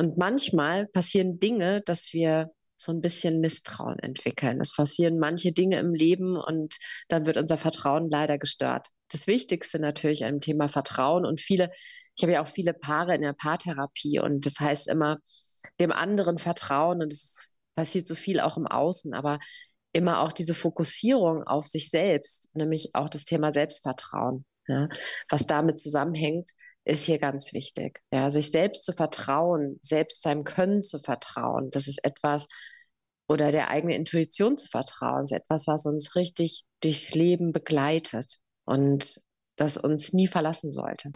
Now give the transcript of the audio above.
Und manchmal passieren Dinge, dass wir so ein bisschen Misstrauen entwickeln. Es passieren manche Dinge im Leben und dann wird unser Vertrauen leider gestört. Das Wichtigste natürlich im Thema Vertrauen und viele, ich habe ja auch viele Paare in der Paartherapie und das heißt immer dem anderen vertrauen und es passiert so viel auch im Außen, aber immer auch diese Fokussierung auf sich selbst, nämlich auch das Thema Selbstvertrauen, ja, was damit zusammenhängt, ist hier ganz wichtig. Ja, sich selbst zu vertrauen, selbst seinem Können zu vertrauen, das ist etwas, oder der eigenen Intuition zu vertrauen, ist etwas, was uns richtig durchs Leben begleitet und das uns nie verlassen sollte.